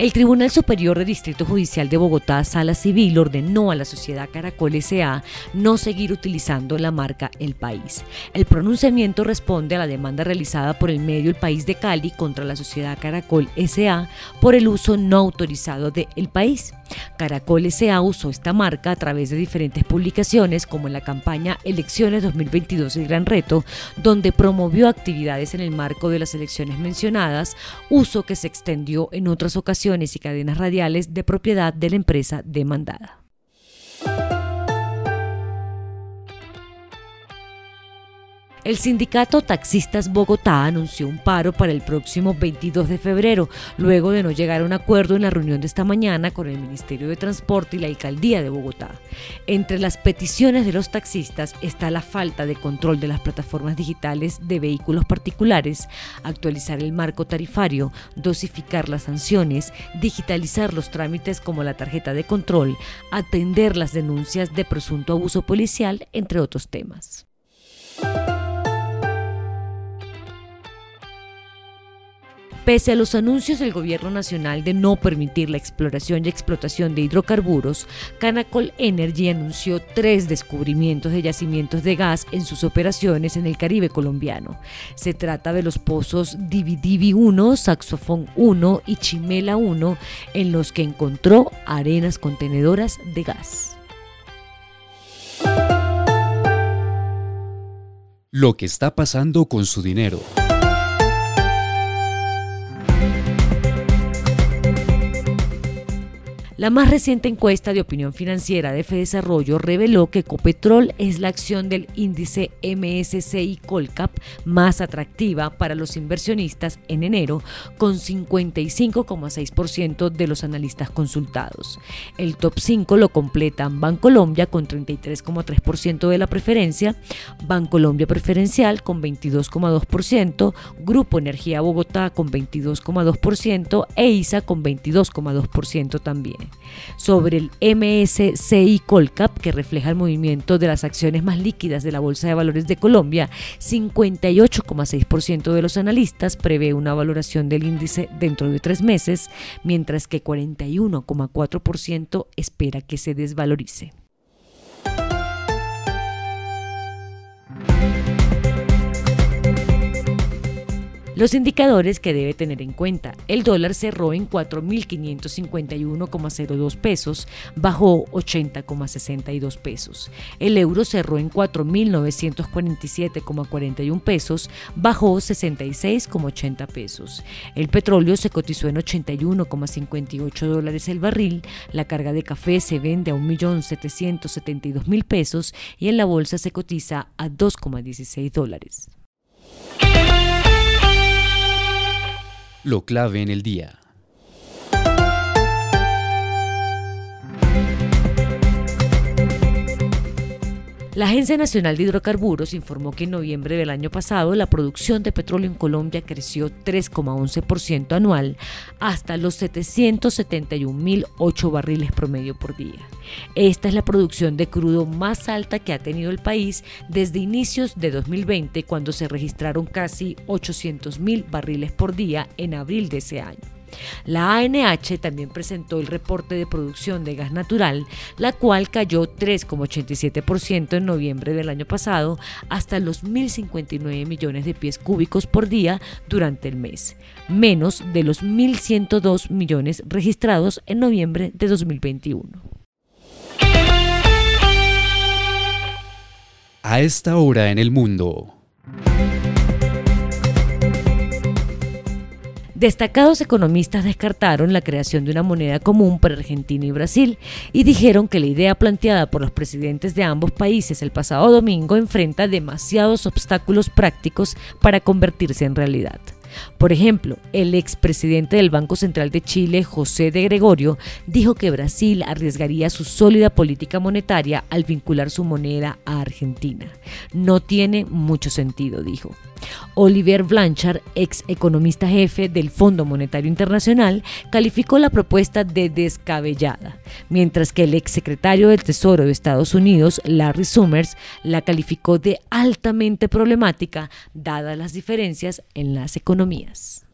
El Tribunal Superior de Distrito Judicial de Bogotá, Sala Civil, ordenó a la sociedad Caracol S.A. no seguir utilizando la marca El País. El pronunciamiento responde a la demanda realizada por el medio El País de Cali contra la sociedad Caracol S.A. por el uso no autorizado de El País. Caracol S.A. usó esta marca a través de diferentes publicaciones como en la campaña Elecciones 2022 El Gran Reto, donde promovió actividades en el marco de las elecciones mencionadas, uso que se extendió en otras ocasiones y cadenas radiales de propiedad de la empresa demandada. El sindicato Taxistas Bogotá anunció un paro para el próximo 22 de febrero, luego de no llegar a un acuerdo en la reunión de esta mañana con el Ministerio de Transporte y la Alcaldía de Bogotá. Entre las peticiones de los taxistas está la falta de control de las plataformas digitales de vehículos particulares, actualizar el marco tarifario, dosificar las sanciones, digitalizar los trámites como la tarjeta de control, atender las denuncias de presunto abuso policial, entre otros temas. Pese a los anuncios del gobierno nacional de no permitir la exploración y explotación de hidrocarburos, Canacol Energy anunció tres descubrimientos de yacimientos de gas en sus operaciones en el Caribe colombiano. Se trata de los pozos Dividivi 1, Saxofón 1 y Chimela 1, en los que encontró arenas contenedoras de gas. Lo que está pasando con su dinero. La más reciente encuesta de opinión financiera de Desarrollo reveló que Ecopetrol es la acción del índice MSCI Colcap más atractiva para los inversionistas en enero, con 55,6% de los analistas consultados. El top 5 lo completan Bancolombia con 33,3% de la preferencia, Bancolombia Preferencial con 22,2%, Grupo Energía Bogotá con 22,2% e ISA con 22,2% también sobre el MSCI Colcap, que refleja el movimiento de las acciones más líquidas de la Bolsa de Valores de Colombia, 58,6% de los analistas prevé una valoración del índice dentro de tres meses, mientras que 41,4% espera que se desvalorice. Los indicadores que debe tener en cuenta. El dólar cerró en 4.551,02 pesos, bajó 80,62 pesos. El euro cerró en 4.947,41 pesos, bajó 66,80 pesos. El petróleo se cotizó en 81,58 dólares el barril. La carga de café se vende a 1.772.000 pesos y en la bolsa se cotiza a 2,16 dólares. Lo clave en el día. La Agencia Nacional de Hidrocarburos informó que en noviembre del año pasado la producción de petróleo en Colombia creció 3,11% anual hasta los 771.008 barriles promedio por día. Esta es la producción de crudo más alta que ha tenido el país desde inicios de 2020 cuando se registraron casi 800.000 barriles por día en abril de ese año. La ANH también presentó el reporte de producción de gas natural, la cual cayó 3,87% en noviembre del año pasado hasta los 1.059 millones de pies cúbicos por día durante el mes, menos de los 1.102 millones registrados en noviembre de 2021. A esta hora en el mundo. Destacados economistas descartaron la creación de una moneda común para Argentina y Brasil y dijeron que la idea planteada por los presidentes de ambos países el pasado domingo enfrenta demasiados obstáculos prácticos para convertirse en realidad. Por ejemplo, el expresidente del Banco Central de Chile, José de Gregorio, dijo que Brasil arriesgaría su sólida política monetaria al vincular su moneda a Argentina. No tiene mucho sentido, dijo. Olivier Blanchard, ex economista jefe del Fondo Monetario Internacional, calificó la propuesta de descabellada, mientras que el ex secretario del Tesoro de Estados Unidos, Larry Summers, la calificó de altamente problemática dadas las diferencias en las economías.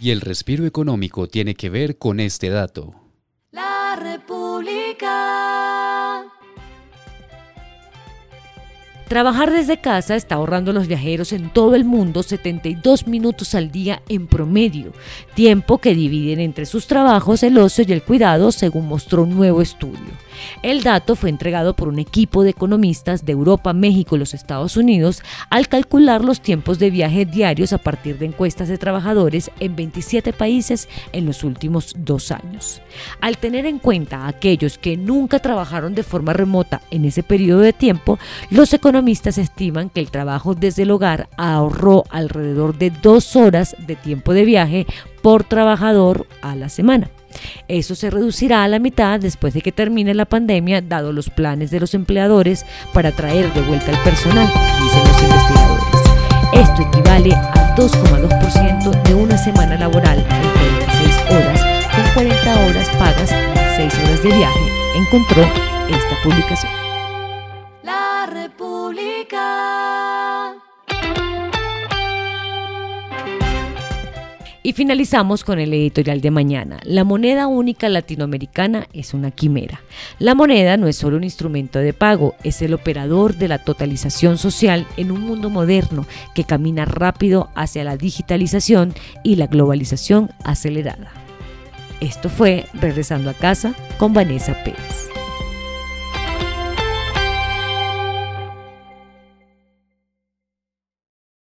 Y el respiro económico tiene que ver con este dato. Trabajar desde casa está ahorrando a los viajeros en todo el mundo 72 minutos al día en promedio, tiempo que dividen entre sus trabajos, el ocio y el cuidado, según mostró un nuevo estudio. El dato fue entregado por un equipo de economistas de Europa, México y los Estados Unidos al calcular los tiempos de viaje diarios a partir de encuestas de trabajadores en 27 países en los últimos dos años. Al tener en cuenta a aquellos que nunca trabajaron de forma remota en ese periodo de tiempo, los economistas estiman que el trabajo desde el hogar ahorró alrededor de dos horas de tiempo de viaje por trabajador a la semana. Eso se reducirá a la mitad después de que termine la pandemia, dado los planes de los empleadores para traer de vuelta el personal, dicen los investigadores. Esto equivale a 2,2% de una semana laboral de 36 horas, con 40 horas pagas y 6 horas de viaje, encontró esta publicación. Y finalizamos con el editorial de mañana. La moneda única latinoamericana es una quimera. La moneda no es solo un instrumento de pago, es el operador de la totalización social en un mundo moderno que camina rápido hacia la digitalización y la globalización acelerada. Esto fue Regresando a casa con Vanessa Pérez.